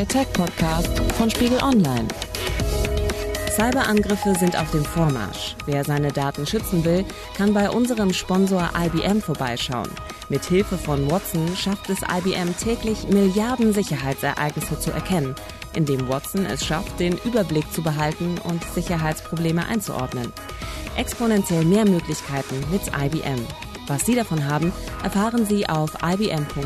der Tech-Podcast von Spiegel Online. Cyberangriffe sind auf dem Vormarsch. Wer seine Daten schützen will, kann bei unserem Sponsor IBM vorbeischauen. Mit Hilfe von Watson schafft es IBM täglich Milliarden Sicherheitsereignisse zu erkennen, indem Watson es schafft, den Überblick zu behalten und Sicherheitsprobleme einzuordnen. Exponentiell mehr Möglichkeiten mit IBM. Was Sie davon haben, erfahren Sie auf ibm.com/u/de.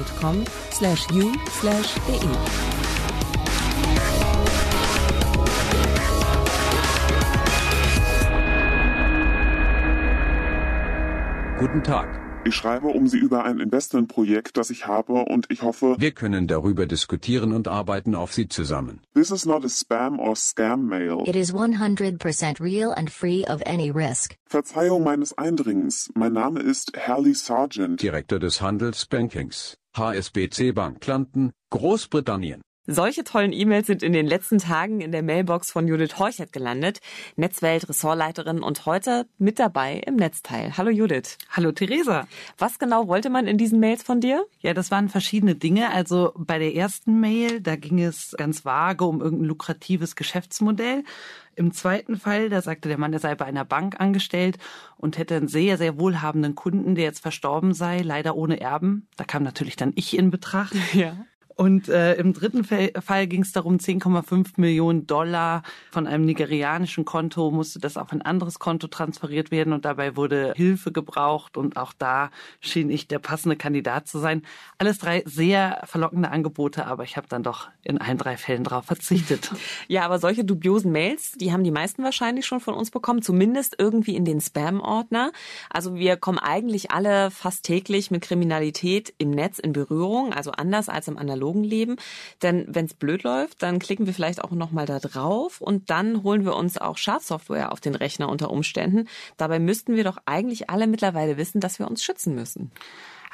Guten Tag. Ich schreibe um Sie über ein Investmentprojekt, das ich habe und ich hoffe, Wir können darüber diskutieren und arbeiten auf Sie zusammen. this is not a spam or scam mail. It is 100% real and free of any risk. Verzeihung meines Eindringens. Mein Name ist Harley Sargent. Direktor des Handelsbankings. HSBC Bank London, Großbritannien. Solche tollen E-Mails sind in den letzten Tagen in der Mailbox von Judith Horchert gelandet, Netzwelt, Ressortleiterin und heute mit dabei im Netzteil. Hallo Judith. Hallo Theresa. Was genau wollte man in diesen Mails von dir? Ja, das waren verschiedene Dinge. Also bei der ersten Mail, da ging es ganz vage um irgendein lukratives Geschäftsmodell. Im zweiten Fall, da sagte der Mann, er sei bei einer Bank angestellt und hätte einen sehr, sehr wohlhabenden Kunden, der jetzt verstorben sei, leider ohne Erben. Da kam natürlich dann ich in Betracht. Ja. Und äh, im dritten Fall, ging es darum, 10,5 Millionen Dollar von einem nigerianischen Konto musste das auf ein anderes Konto transferiert werden und dabei wurde Hilfe gebraucht und auch da schien ich der passende Kandidat zu sein. Alles drei sehr verlockende Angebote, aber ich habe dann doch in allen drei Fällen darauf verzichtet. Ja, aber solche dubiosen Mails, die haben die meisten wahrscheinlich schon von uns bekommen, zumindest irgendwie in den Spam-Ordner. Also wir kommen eigentlich alle fast täglich mit Kriminalität im Netz in Berührung, also anders als im analogen Leben. Denn wenn es blöd läuft, dann klicken wir vielleicht auch nochmal da drauf und dann holen wir uns auch Schadsoftware auf den Rechner unter Umständen. Dabei müssten wir doch eigentlich alle mittlerweile wissen, dass wir uns schützen müssen.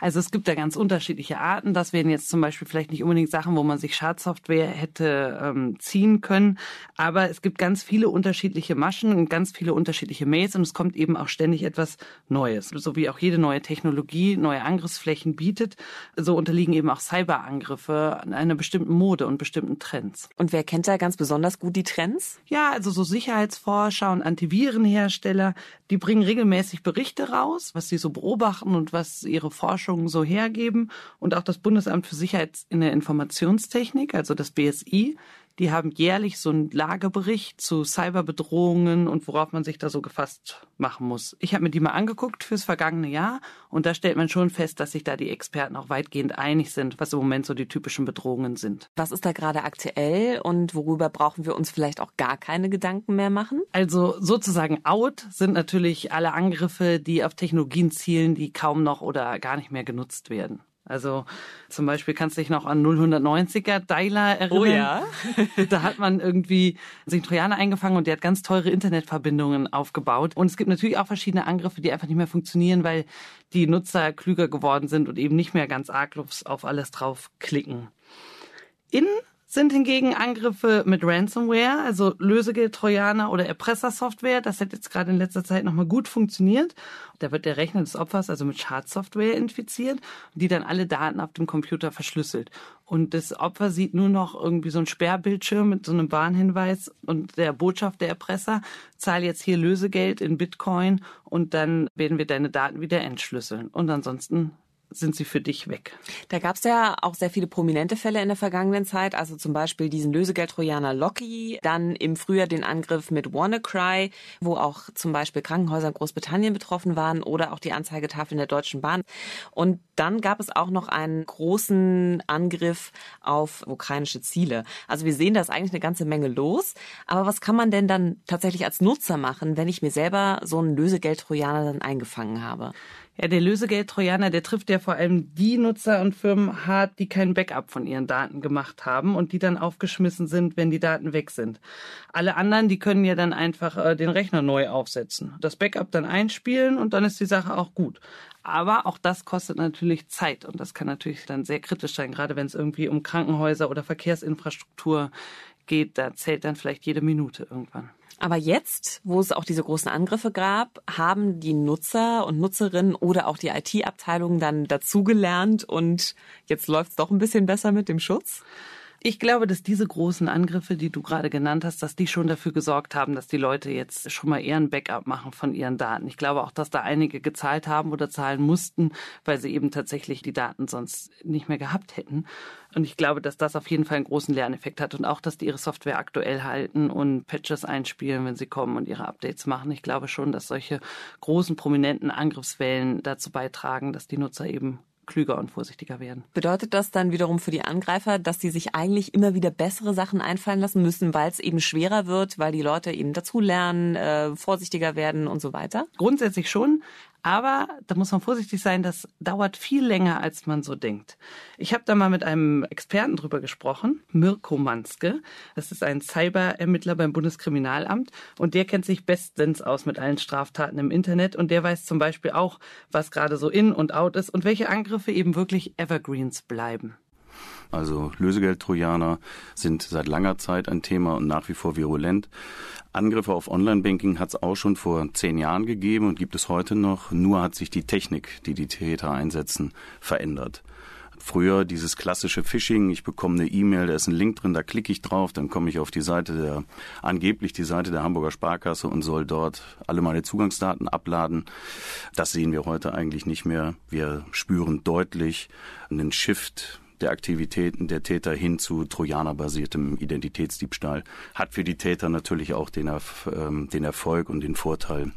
Also es gibt da ganz unterschiedliche Arten. Das wären jetzt zum Beispiel vielleicht nicht unbedingt Sachen, wo man sich Schadsoftware hätte ähm, ziehen können. Aber es gibt ganz viele unterschiedliche Maschen und ganz viele unterschiedliche Mails und es kommt eben auch ständig etwas Neues. So wie auch jede neue Technologie neue Angriffsflächen bietet, so unterliegen eben auch Cyberangriffe einer bestimmten Mode und bestimmten Trends. Und wer kennt da ganz besonders gut die Trends? Ja, also so Sicherheitsforscher und Antivirenhersteller, die bringen regelmäßig Berichte raus, was sie so beobachten und was ihre Forschungen so hergeben. Und auch das Bundesamt für Sicherheit in der Informationstechnik, also das BSI, die haben jährlich so einen Lagebericht zu Cyberbedrohungen und worauf man sich da so gefasst machen muss. Ich habe mir die mal angeguckt fürs vergangene Jahr und da stellt man schon fest, dass sich da die Experten auch weitgehend einig sind, was im Moment so die typischen Bedrohungen sind. Was ist da gerade aktuell und worüber brauchen wir uns vielleicht auch gar keine Gedanken mehr machen? Also sozusagen out sind natürlich alle Angriffe, die auf Technologien zielen, die kaum noch oder gar nicht mehr genutzt werden. Also zum Beispiel kannst du dich noch an 090er Dialer erinnern. Oh ja. da hat man irgendwie sich einen Trojaner eingefangen und der hat ganz teure Internetverbindungen aufgebaut. Und es gibt natürlich auch verschiedene Angriffe, die einfach nicht mehr funktionieren, weil die Nutzer klüger geworden sind und eben nicht mehr ganz arglos auf alles draufklicken. In sind hingegen Angriffe mit Ransomware, also Lösegeld-Trojaner oder Erpressersoftware. Das hat jetzt gerade in letzter Zeit nochmal gut funktioniert. Da wird der Rechner des Opfers also mit Schadsoftware infiziert, die dann alle Daten auf dem Computer verschlüsselt. Und das Opfer sieht nur noch irgendwie so ein Sperrbildschirm mit so einem Warnhinweis und der Botschaft der Erpresser, zahl jetzt hier Lösegeld in Bitcoin und dann werden wir deine Daten wieder entschlüsseln. Und ansonsten sind sie für dich weg. Da gab es ja auch sehr viele prominente Fälle in der vergangenen Zeit, also zum Beispiel diesen Lösegeld-Trojaner Locky, dann im Frühjahr den Angriff mit WannaCry, wo auch zum Beispiel Krankenhäuser in Großbritannien betroffen waren oder auch die Anzeigetafeln der Deutschen Bahn. Und dann gab es auch noch einen großen Angriff auf ukrainische Ziele. Also wir sehen, da ist eigentlich eine ganze Menge los. Aber was kann man denn dann tatsächlich als Nutzer machen, wenn ich mir selber so einen Lösegeld-Trojaner dann eingefangen habe? Ja, der Lösegeld-Trojaner, der trifft ja vor allem die Nutzer und Firmen hart, die kein Backup von ihren Daten gemacht haben und die dann aufgeschmissen sind, wenn die Daten weg sind. Alle anderen, die können ja dann einfach äh, den Rechner neu aufsetzen, das Backup dann einspielen und dann ist die Sache auch gut. Aber auch das kostet natürlich Zeit und das kann natürlich dann sehr kritisch sein, gerade wenn es irgendwie um Krankenhäuser oder Verkehrsinfrastruktur geht, da zählt dann vielleicht jede Minute irgendwann. Aber jetzt, wo es auch diese großen Angriffe gab, haben die Nutzer und Nutzerinnen oder auch die IT-Abteilungen dann dazugelernt und jetzt läuft es doch ein bisschen besser mit dem Schutz? Ich glaube, dass diese großen Angriffe, die du gerade genannt hast, dass die schon dafür gesorgt haben, dass die Leute jetzt schon mal eher ein Backup machen von ihren Daten. Ich glaube auch, dass da einige gezahlt haben oder zahlen mussten, weil sie eben tatsächlich die Daten sonst nicht mehr gehabt hätten. Und ich glaube, dass das auf jeden Fall einen großen Lerneffekt hat und auch, dass die ihre Software aktuell halten und Patches einspielen, wenn sie kommen und ihre Updates machen. Ich glaube schon, dass solche großen, prominenten Angriffswellen dazu beitragen, dass die Nutzer eben klüger und vorsichtiger werden. Bedeutet das dann wiederum für die Angreifer, dass die sich eigentlich immer wieder bessere Sachen einfallen lassen müssen, weil es eben schwerer wird, weil die Leute eben dazulernen, äh, vorsichtiger werden und so weiter? Grundsätzlich schon. Aber da muss man vorsichtig sein, das dauert viel länger, als man so denkt. Ich habe da mal mit einem Experten drüber gesprochen, Mirko Manske. Das ist ein Cyberermittler beim Bundeskriminalamt und der kennt sich bestens aus mit allen Straftaten im Internet und der weiß zum Beispiel auch, was gerade so in und out ist und welche Angriffe eben wirklich Evergreens bleiben. Also Lösegeld-Trojaner sind seit langer Zeit ein Thema und nach wie vor virulent. Angriffe auf Online-Banking hat es auch schon vor zehn Jahren gegeben und gibt es heute noch. Nur hat sich die Technik, die die Täter einsetzen, verändert. Früher dieses klassische Phishing, ich bekomme eine E-Mail, da ist ein Link drin, da klicke ich drauf, dann komme ich auf die Seite der, angeblich die Seite der Hamburger Sparkasse und soll dort alle meine Zugangsdaten abladen. Das sehen wir heute eigentlich nicht mehr. Wir spüren deutlich einen Shift der Aktivitäten der Täter hin zu Trojaner-basiertem Identitätsdiebstahl hat für die Täter natürlich auch den, ähm, den Erfolg und den Vorteil,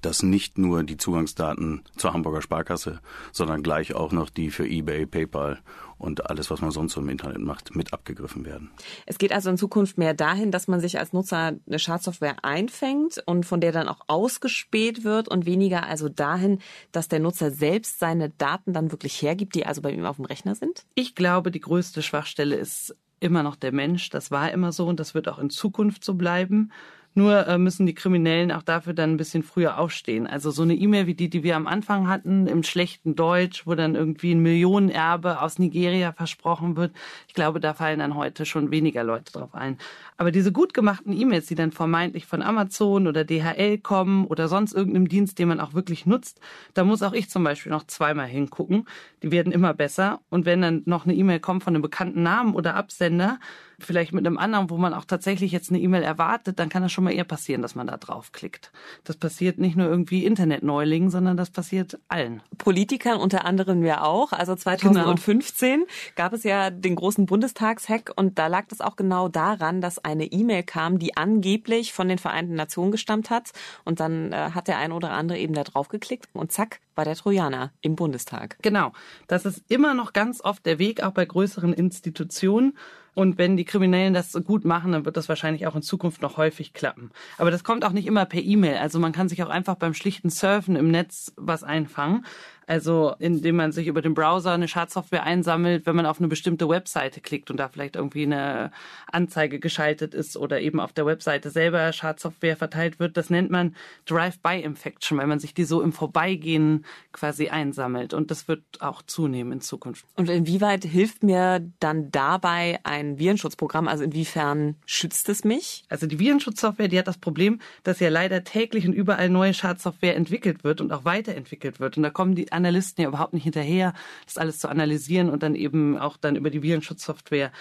dass nicht nur die Zugangsdaten zur Hamburger Sparkasse, sondern gleich auch noch die für eBay, PayPal und alles, was man sonst so im Internet macht, mit abgegriffen werden. Es geht also in Zukunft mehr dahin, dass man sich als Nutzer eine Schadsoftware einfängt und von der dann auch ausgespäht wird und weniger also dahin, dass der Nutzer selbst seine Daten dann wirklich hergibt, die also bei ihm auf dem Rechner sind? Ich glaube, die größte Schwachstelle ist immer noch der Mensch. Das war immer so und das wird auch in Zukunft so bleiben. Nur äh, müssen die Kriminellen auch dafür dann ein bisschen früher aufstehen. Also so eine E-Mail wie die, die wir am Anfang hatten, im schlechten Deutsch, wo dann irgendwie ein Millionenerbe aus Nigeria versprochen wird. Ich glaube, da fallen dann heute schon weniger Leute drauf ein. Aber diese gut gemachten E-Mails, die dann vermeintlich von Amazon oder DHL kommen oder sonst irgendeinem Dienst, den man auch wirklich nutzt, da muss auch ich zum Beispiel noch zweimal hingucken. Die werden immer besser. Und wenn dann noch eine E-Mail kommt von einem bekannten Namen oder Absender, vielleicht mit einem anderen, wo man auch tatsächlich jetzt eine E-Mail erwartet, dann kann das schon mal eher passieren, dass man da draufklickt. Das passiert nicht nur irgendwie Internetneulingen, sondern das passiert allen. Politikern unter anderem ja auch. Also 2015 genau. gab es ja den großen Bundestagshack und da lag das auch genau daran, dass eine E-Mail kam, die angeblich von den Vereinten Nationen gestammt hat und dann äh, hat der ein oder andere eben da draufgeklickt und zack, war der Trojaner im Bundestag. Genau. Das ist immer noch ganz oft der Weg, auch bei größeren Institutionen. Und wenn die Kriminellen das so gut machen, dann wird das wahrscheinlich auch in Zukunft noch häufig klappen. Aber das kommt auch nicht immer per E-Mail. Also man kann sich auch einfach beim schlichten Surfen im Netz was einfangen. Also indem man sich über den Browser eine Schadsoftware einsammelt, wenn man auf eine bestimmte Webseite klickt und da vielleicht irgendwie eine Anzeige geschaltet ist oder eben auf der Webseite selber Schadsoftware verteilt wird. Das nennt man Drive-by-Infection, weil man sich die so im Vorbeigehen quasi einsammelt. Und das wird auch zunehmen in Zukunft. Und inwieweit hilft mir dann dabei ein Virenschutzprogramm? Also inwiefern schützt es mich? Also die Virenschutzsoftware, die hat das Problem, dass ja leider täglich und überall neue Schadsoftware entwickelt wird und auch weiterentwickelt wird. Und da kommen die Analysten ja überhaupt nicht hinterher, das alles zu analysieren und dann eben auch dann über die Virenschutzsoftware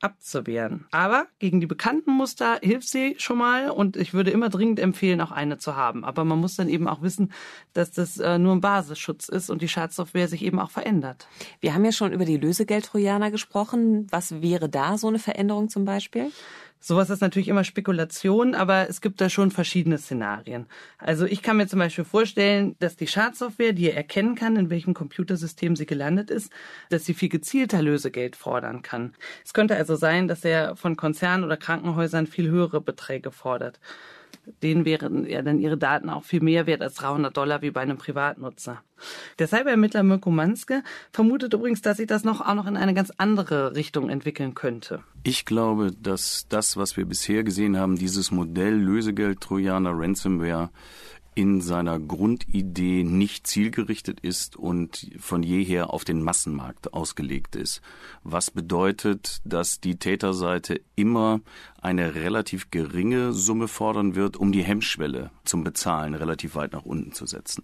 abzuwehren. Aber gegen die bekannten Muster hilft sie schon mal und ich würde immer dringend empfehlen, auch eine zu haben. Aber man muss dann eben auch wissen, dass das äh, nur ein Basisschutz ist und die Schadsoftware sich eben auch verändert. Wir haben ja schon über die Lösegeldtrojaner gesprochen. Was wäre da so eine Veränderung zum Beispiel? Sowas ist natürlich immer Spekulation, aber es gibt da schon verschiedene Szenarien. Also ich kann mir zum Beispiel vorstellen, dass die Schadsoftware, die erkennen kann, in welchem Computersystem sie gelandet ist, dass sie viel gezielter Lösegeld fordern kann. Es könnte also sein, dass er von Konzernen oder Krankenhäusern viel höhere Beträge fordert denen wären ja dann ihre Daten auch viel mehr wert als 300 Dollar wie bei einem Privatnutzer. Der Cyberermittler Mirko Manske vermutet übrigens, dass sich das noch auch noch in eine ganz andere Richtung entwickeln könnte. Ich glaube, dass das, was wir bisher gesehen haben, dieses Modell Lösegeld Trojaner Ransomware in seiner Grundidee nicht zielgerichtet ist und von jeher auf den Massenmarkt ausgelegt ist. Was bedeutet, dass die Täterseite immer eine relativ geringe Summe fordern wird, um die Hemmschwelle zum Bezahlen relativ weit nach unten zu setzen.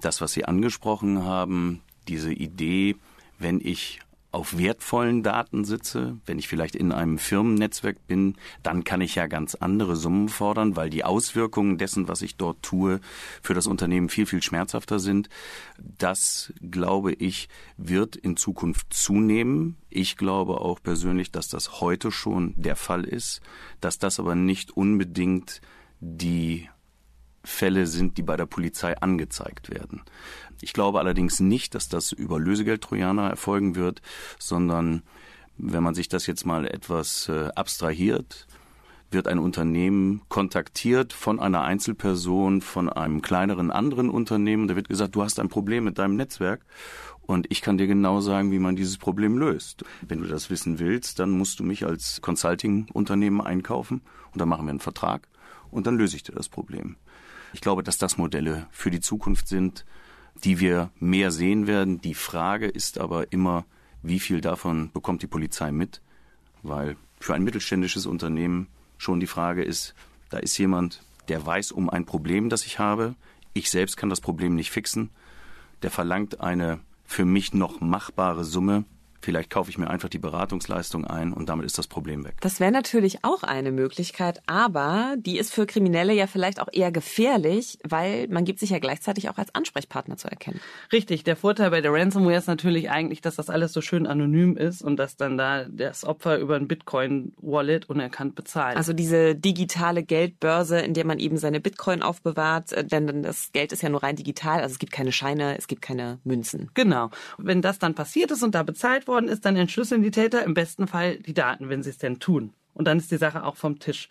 Das, was Sie angesprochen haben, diese Idee, wenn ich auf wertvollen Daten sitze, wenn ich vielleicht in einem Firmennetzwerk bin, dann kann ich ja ganz andere Summen fordern, weil die Auswirkungen dessen, was ich dort tue, für das Unternehmen viel, viel schmerzhafter sind. Das, glaube ich, wird in Zukunft zunehmen. Ich glaube auch persönlich, dass das heute schon der Fall ist, dass das aber nicht unbedingt die Fälle sind, die bei der Polizei angezeigt werden. Ich glaube allerdings nicht, dass das über Lösegeldtrojaner erfolgen wird, sondern wenn man sich das jetzt mal etwas äh, abstrahiert, wird ein Unternehmen kontaktiert von einer Einzelperson, von einem kleineren anderen Unternehmen. Da wird gesagt, du hast ein Problem mit deinem Netzwerk und ich kann dir genau sagen, wie man dieses Problem löst. Wenn du das wissen willst, dann musst du mich als Consulting-Unternehmen einkaufen und dann machen wir einen Vertrag und dann löse ich dir das Problem. Ich glaube, dass das Modelle für die Zukunft sind, die wir mehr sehen werden. Die Frage ist aber immer, wie viel davon bekommt die Polizei mit? Weil für ein mittelständisches Unternehmen schon die Frage ist, da ist jemand, der weiß um ein Problem, das ich habe. Ich selbst kann das Problem nicht fixen. Der verlangt eine für mich noch machbare Summe. Vielleicht kaufe ich mir einfach die Beratungsleistung ein und damit ist das Problem weg. Das wäre natürlich auch eine Möglichkeit, aber die ist für Kriminelle ja vielleicht auch eher gefährlich, weil man gibt sich ja gleichzeitig auch als Ansprechpartner zu erkennen. Richtig, der Vorteil bei der Ransomware ist natürlich eigentlich, dass das alles so schön anonym ist und dass dann da das Opfer über ein Bitcoin-Wallet unerkannt bezahlt. Also diese digitale Geldbörse, in der man eben seine Bitcoin aufbewahrt, äh, denn das Geld ist ja nur rein digital, also es gibt keine Scheine, es gibt keine Münzen. Genau. Wenn das dann passiert ist und da bezahlt worden ist, dann entschlüsseln die Täter im besten Fall die Daten, wenn sie es denn tun. Und dann ist die Sache auch vom Tisch.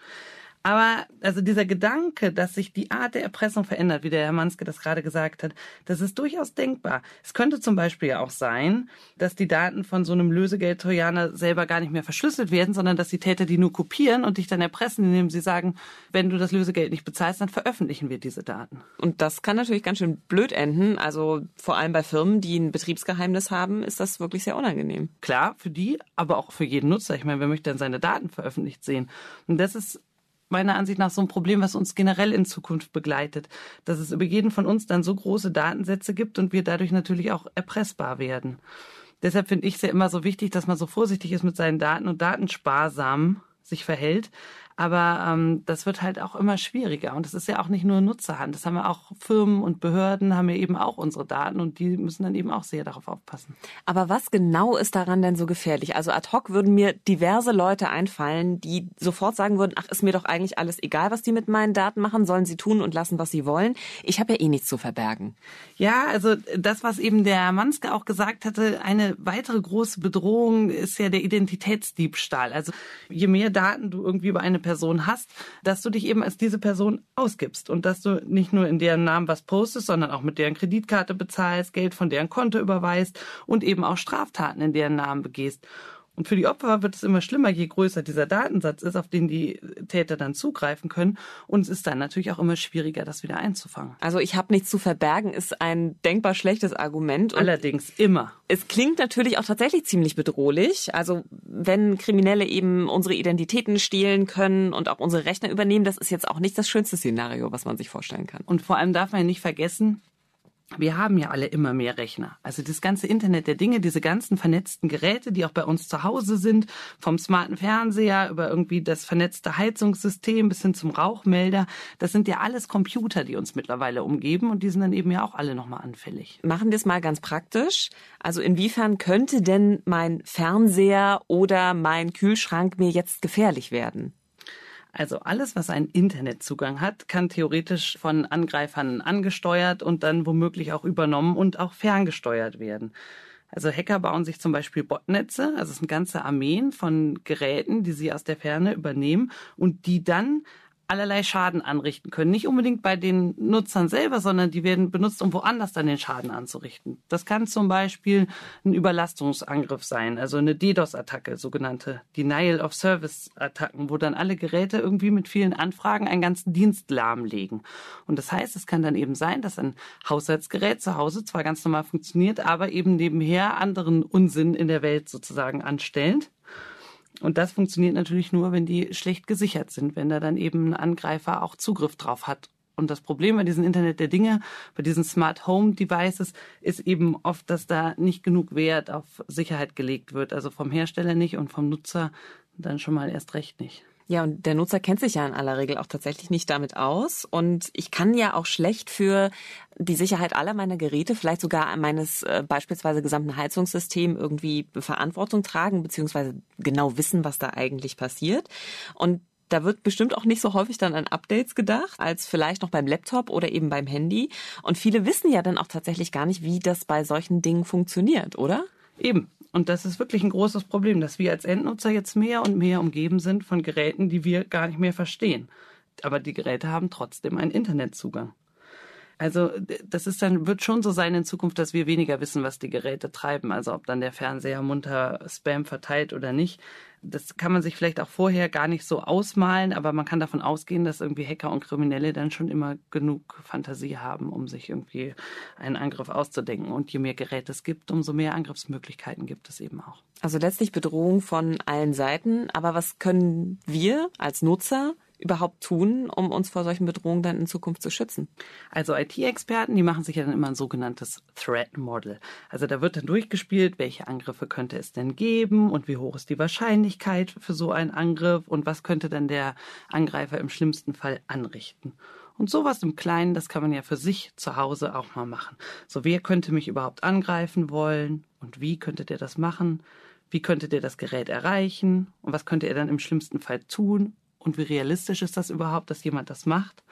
Aber also dieser Gedanke, dass sich die Art der Erpressung verändert, wie der Herr Manske das gerade gesagt hat, das ist durchaus denkbar. Es könnte zum Beispiel ja auch sein, dass die Daten von so einem Lösegeld-Trojaner selber gar nicht mehr verschlüsselt werden, sondern dass die Täter die nur kopieren und dich dann erpressen, indem sie sagen, wenn du das Lösegeld nicht bezahlst, dann veröffentlichen wir diese Daten. Und das kann natürlich ganz schön blöd enden. Also vor allem bei Firmen, die ein Betriebsgeheimnis haben, ist das wirklich sehr unangenehm. Klar, für die, aber auch für jeden Nutzer. Ich meine, wer möchte denn seine Daten veröffentlicht sehen? Und das ist meiner Ansicht nach so ein Problem, was uns generell in Zukunft begleitet, dass es über jeden von uns dann so große Datensätze gibt und wir dadurch natürlich auch erpressbar werden. Deshalb finde ich es ja immer so wichtig, dass man so vorsichtig ist mit seinen Daten und datensparsam sich verhält, aber ähm, das wird halt auch immer schwieriger. Und das ist ja auch nicht nur Nutzerhand. Das haben wir auch Firmen und Behörden haben ja eben auch unsere Daten und die müssen dann eben auch sehr darauf aufpassen. Aber was genau ist daran denn so gefährlich? Also ad hoc würden mir diverse Leute einfallen, die sofort sagen würden, ach, ist mir doch eigentlich alles egal, was die mit meinen Daten machen, sollen sie tun und lassen, was sie wollen. Ich habe ja eh nichts zu verbergen. Ja, also das, was eben der Manske auch gesagt hatte, eine weitere große Bedrohung ist ja der Identitätsdiebstahl. Also je mehr Daten du irgendwie über eine Person Person hast, dass du dich eben als diese Person ausgibst und dass du nicht nur in deren Namen was postest, sondern auch mit deren Kreditkarte bezahlst, Geld von deren Konto überweist und eben auch Straftaten in deren Namen begehst. Und für die Opfer wird es immer schlimmer, je größer dieser Datensatz ist, auf den die Täter dann zugreifen können. Und es ist dann natürlich auch immer schwieriger, das wieder einzufangen. Also ich habe nichts zu verbergen, ist ein denkbar schlechtes Argument. Und Allerdings immer. Es klingt natürlich auch tatsächlich ziemlich bedrohlich. Also wenn Kriminelle eben unsere Identitäten stehlen können und auch unsere Rechner übernehmen, das ist jetzt auch nicht das schönste Szenario, was man sich vorstellen kann. Und vor allem darf man ja nicht vergessen, wir haben ja alle immer mehr Rechner. Also das ganze Internet der Dinge, diese ganzen vernetzten Geräte, die auch bei uns zu Hause sind, vom smarten Fernseher über irgendwie das vernetzte Heizungssystem bis hin zum Rauchmelder, das sind ja alles Computer, die uns mittlerweile umgeben und die sind dann eben ja auch alle nochmal anfällig. Machen wir es mal ganz praktisch. Also inwiefern könnte denn mein Fernseher oder mein Kühlschrank mir jetzt gefährlich werden? Also alles, was einen Internetzugang hat, kann theoretisch von Angreifern angesteuert und dann womöglich auch übernommen und auch ferngesteuert werden. Also Hacker bauen sich zum Beispiel Botnetze, also es sind ganze Armeen von Geräten, die sie aus der Ferne übernehmen und die dann allerlei Schaden anrichten können. Nicht unbedingt bei den Nutzern selber, sondern die werden benutzt, um woanders dann den Schaden anzurichten. Das kann zum Beispiel ein Überlastungsangriff sein, also eine DDoS-Attacke, sogenannte Denial of Service-Attacken, wo dann alle Geräte irgendwie mit vielen Anfragen einen ganzen Dienst lahmlegen. Und das heißt, es kann dann eben sein, dass ein Haushaltsgerät zu Hause zwar ganz normal funktioniert, aber eben nebenher anderen Unsinn in der Welt sozusagen anstellt. Und das funktioniert natürlich nur, wenn die schlecht gesichert sind, wenn da dann eben ein Angreifer auch Zugriff drauf hat Und das Problem bei diesem Internet der Dinge, bei diesen Smart Home Devices, ist eben oft, dass da nicht genug Wert auf Sicherheit gelegt wird. Also vom Hersteller nicht und vom Nutzer dann schon mal erst recht nicht. Ja, und der Nutzer kennt sich ja in aller Regel auch tatsächlich nicht damit aus. Und ich kann ja auch schlecht für die Sicherheit aller meiner Geräte, vielleicht sogar meines äh, beispielsweise gesamten Heizungssystems irgendwie Verantwortung tragen, beziehungsweise genau wissen, was da eigentlich passiert. Und da wird bestimmt auch nicht so häufig dann an Updates gedacht, als vielleicht noch beim Laptop oder eben beim Handy. Und viele wissen ja dann auch tatsächlich gar nicht, wie das bei solchen Dingen funktioniert, oder? Eben. Und das ist wirklich ein großes Problem, dass wir als Endnutzer jetzt mehr und mehr umgeben sind von Geräten, die wir gar nicht mehr verstehen. Aber die Geräte haben trotzdem einen Internetzugang. Also das ist dann wird schon so sein in Zukunft, dass wir weniger wissen, was die Geräte treiben. Also ob dann der Fernseher munter Spam verteilt oder nicht. Das kann man sich vielleicht auch vorher gar nicht so ausmalen, aber man kann davon ausgehen, dass irgendwie Hacker und Kriminelle dann schon immer genug Fantasie haben, um sich irgendwie einen Angriff auszudenken. Und je mehr Geräte es gibt, umso mehr Angriffsmöglichkeiten gibt es eben auch. Also letztlich Bedrohung von allen Seiten. Aber was können wir als Nutzer überhaupt tun, um uns vor solchen Bedrohungen dann in Zukunft zu schützen? Also IT-Experten, die machen sich ja dann immer ein sogenanntes Threat Model. Also da wird dann durchgespielt, welche Angriffe könnte es denn geben und wie hoch ist die Wahrscheinlichkeit für so einen Angriff und was könnte dann der Angreifer im schlimmsten Fall anrichten. Und sowas im Kleinen, das kann man ja für sich zu Hause auch mal machen. So, wer könnte mich überhaupt angreifen wollen und wie könnte der das machen? Wie könnte der das Gerät erreichen? Und was könnte er dann im schlimmsten Fall tun? Und wie realistisch ist das überhaupt, dass jemand das macht?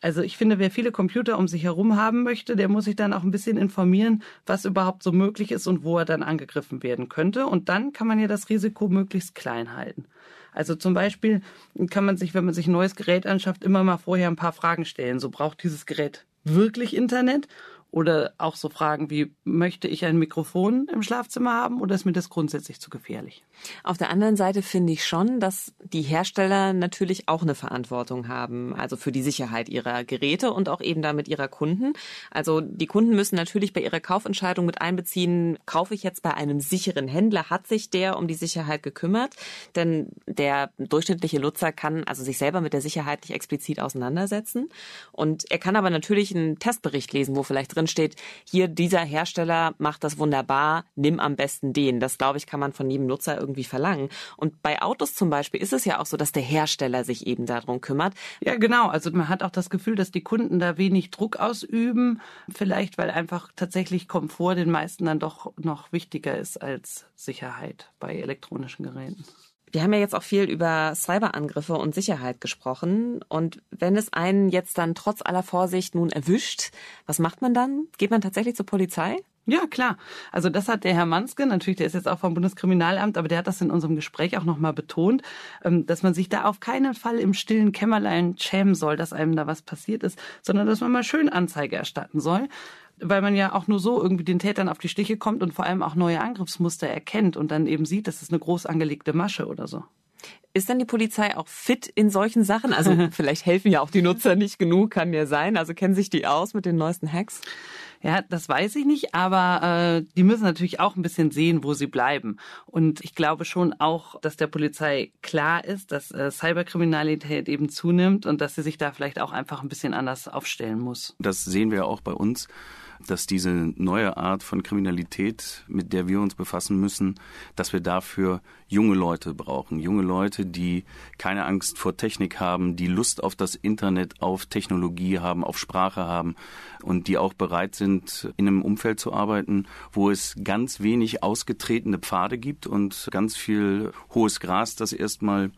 Also ich finde, wer viele Computer um sich herum haben möchte, der muss sich dann auch ein bisschen informieren, was überhaupt so möglich ist und wo er dann angegriffen werden könnte. Und dann kann man ja das Risiko möglichst klein halten. Also zum Beispiel kann man sich, wenn man sich ein neues Gerät anschafft, immer mal vorher ein paar Fragen stellen. So braucht dieses Gerät wirklich Internet? Oder auch so Fragen wie, möchte ich ein Mikrofon im Schlafzimmer haben oder ist mir das grundsätzlich zu gefährlich? Auf der anderen Seite finde ich schon, dass die Hersteller natürlich auch eine Verantwortung haben, also für die Sicherheit ihrer Geräte und auch eben damit ihrer Kunden. Also die Kunden müssen natürlich bei ihrer Kaufentscheidung mit einbeziehen, kaufe ich jetzt bei einem sicheren Händler, hat sich der um die Sicherheit gekümmert? Denn der durchschnittliche Nutzer kann also sich selber mit der Sicherheit nicht explizit auseinandersetzen. Und er kann aber natürlich einen Testbericht lesen, wo vielleicht drin steht, hier dieser Hersteller macht das wunderbar, nimm am besten den. Das glaube ich, kann man von jedem Nutzer irgendwie verlangen. Und bei Autos zum Beispiel ist es ja auch so, dass der Hersteller sich eben darum kümmert. Ja, genau. Also man hat auch das Gefühl, dass die Kunden da wenig Druck ausüben. Vielleicht, weil einfach tatsächlich Komfort den meisten dann doch noch wichtiger ist als Sicherheit bei elektronischen Geräten. Wir haben ja jetzt auch viel über Cyberangriffe und Sicherheit gesprochen. Und wenn es einen jetzt dann trotz aller Vorsicht nun erwischt, was macht man dann? Geht man tatsächlich zur Polizei? Ja, klar. Also das hat der Herr Manske, natürlich, der ist jetzt auch vom Bundeskriminalamt, aber der hat das in unserem Gespräch auch nochmal betont, ähm, dass man sich da auf keinen Fall im stillen Kämmerlein schämen soll, dass einem da was passiert ist, sondern dass man mal schön Anzeige erstatten soll weil man ja auch nur so irgendwie den Tätern auf die Stiche kommt und vor allem auch neue Angriffsmuster erkennt und dann eben sieht, das ist eine groß angelegte Masche oder so. Ist dann die Polizei auch fit in solchen Sachen? Also vielleicht helfen ja auch die Nutzer nicht genug, kann ja sein. Also kennen sich die aus mit den neuesten Hacks? Ja, das weiß ich nicht, aber äh, die müssen natürlich auch ein bisschen sehen, wo sie bleiben. Und ich glaube schon auch, dass der Polizei klar ist, dass äh, Cyberkriminalität eben zunimmt und dass sie sich da vielleicht auch einfach ein bisschen anders aufstellen muss. Das sehen wir auch bei uns dass diese neue Art von Kriminalität, mit der wir uns befassen müssen, dass wir dafür junge Leute brauchen. Junge Leute, die keine Angst vor Technik haben, die Lust auf das Internet, auf Technologie haben, auf Sprache haben und die auch bereit sind, in einem Umfeld zu arbeiten, wo es ganz wenig ausgetretene Pfade gibt und ganz viel hohes Gras, das erstmal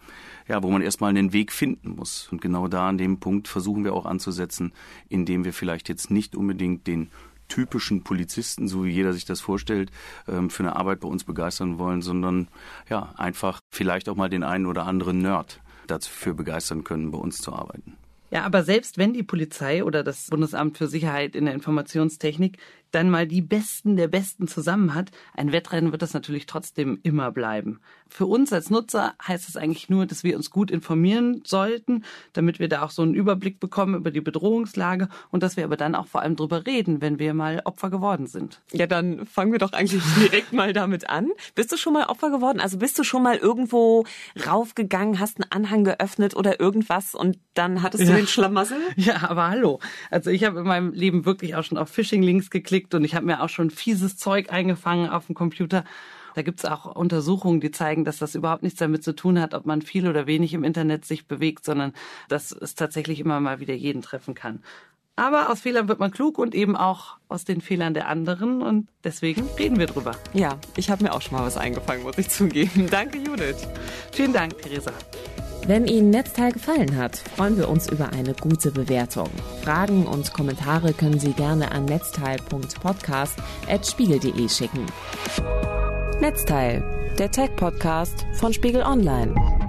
ja, wo man erstmal einen Weg finden muss. Und genau da an dem Punkt versuchen wir auch anzusetzen, indem wir vielleicht jetzt nicht unbedingt den typischen Polizisten, so wie jeder sich das vorstellt, ähm, für eine Arbeit bei uns begeistern wollen, sondern ja, einfach vielleicht auch mal den einen oder anderen Nerd dafür begeistern können, bei uns zu arbeiten. Ja, aber selbst wenn die Polizei oder das Bundesamt für Sicherheit in der Informationstechnik dann mal die Besten der Besten zusammen hat, ein Wettrennen wird das natürlich trotzdem immer bleiben. Für uns als Nutzer heißt es eigentlich nur, dass wir uns gut informieren sollten, damit wir da auch so einen Überblick bekommen über die Bedrohungslage und dass wir aber dann auch vor allem drüber reden, wenn wir mal Opfer geworden sind. Ja, dann fangen wir doch eigentlich direkt mal damit an. Bist du schon mal Opfer geworden? Also bist du schon mal irgendwo raufgegangen, hast einen Anhang geöffnet oder irgendwas und dann hattest du ein Schlamassel. Ja, aber hallo. Also ich habe in meinem Leben wirklich auch schon auf Phishing-Links geklickt und ich habe mir auch schon fieses Zeug eingefangen auf dem Computer. Da gibt's auch Untersuchungen, die zeigen, dass das überhaupt nichts damit zu tun hat, ob man viel oder wenig im Internet sich bewegt, sondern dass es tatsächlich immer mal wieder jeden treffen kann. Aber aus Fehlern wird man klug und eben auch aus den Fehlern der anderen und deswegen reden wir drüber. Ja, ich habe mir auch schon mal was eingefangen, muss ich zugeben. Danke, Judith. Vielen Dank, Theresa. Wenn Ihnen Netzteil gefallen hat, freuen wir uns über eine gute Bewertung. Fragen und Kommentare können Sie gerne an netzteil.podcast.spiegel.de schicken. Netzteil, der Tech-Podcast von Spiegel Online.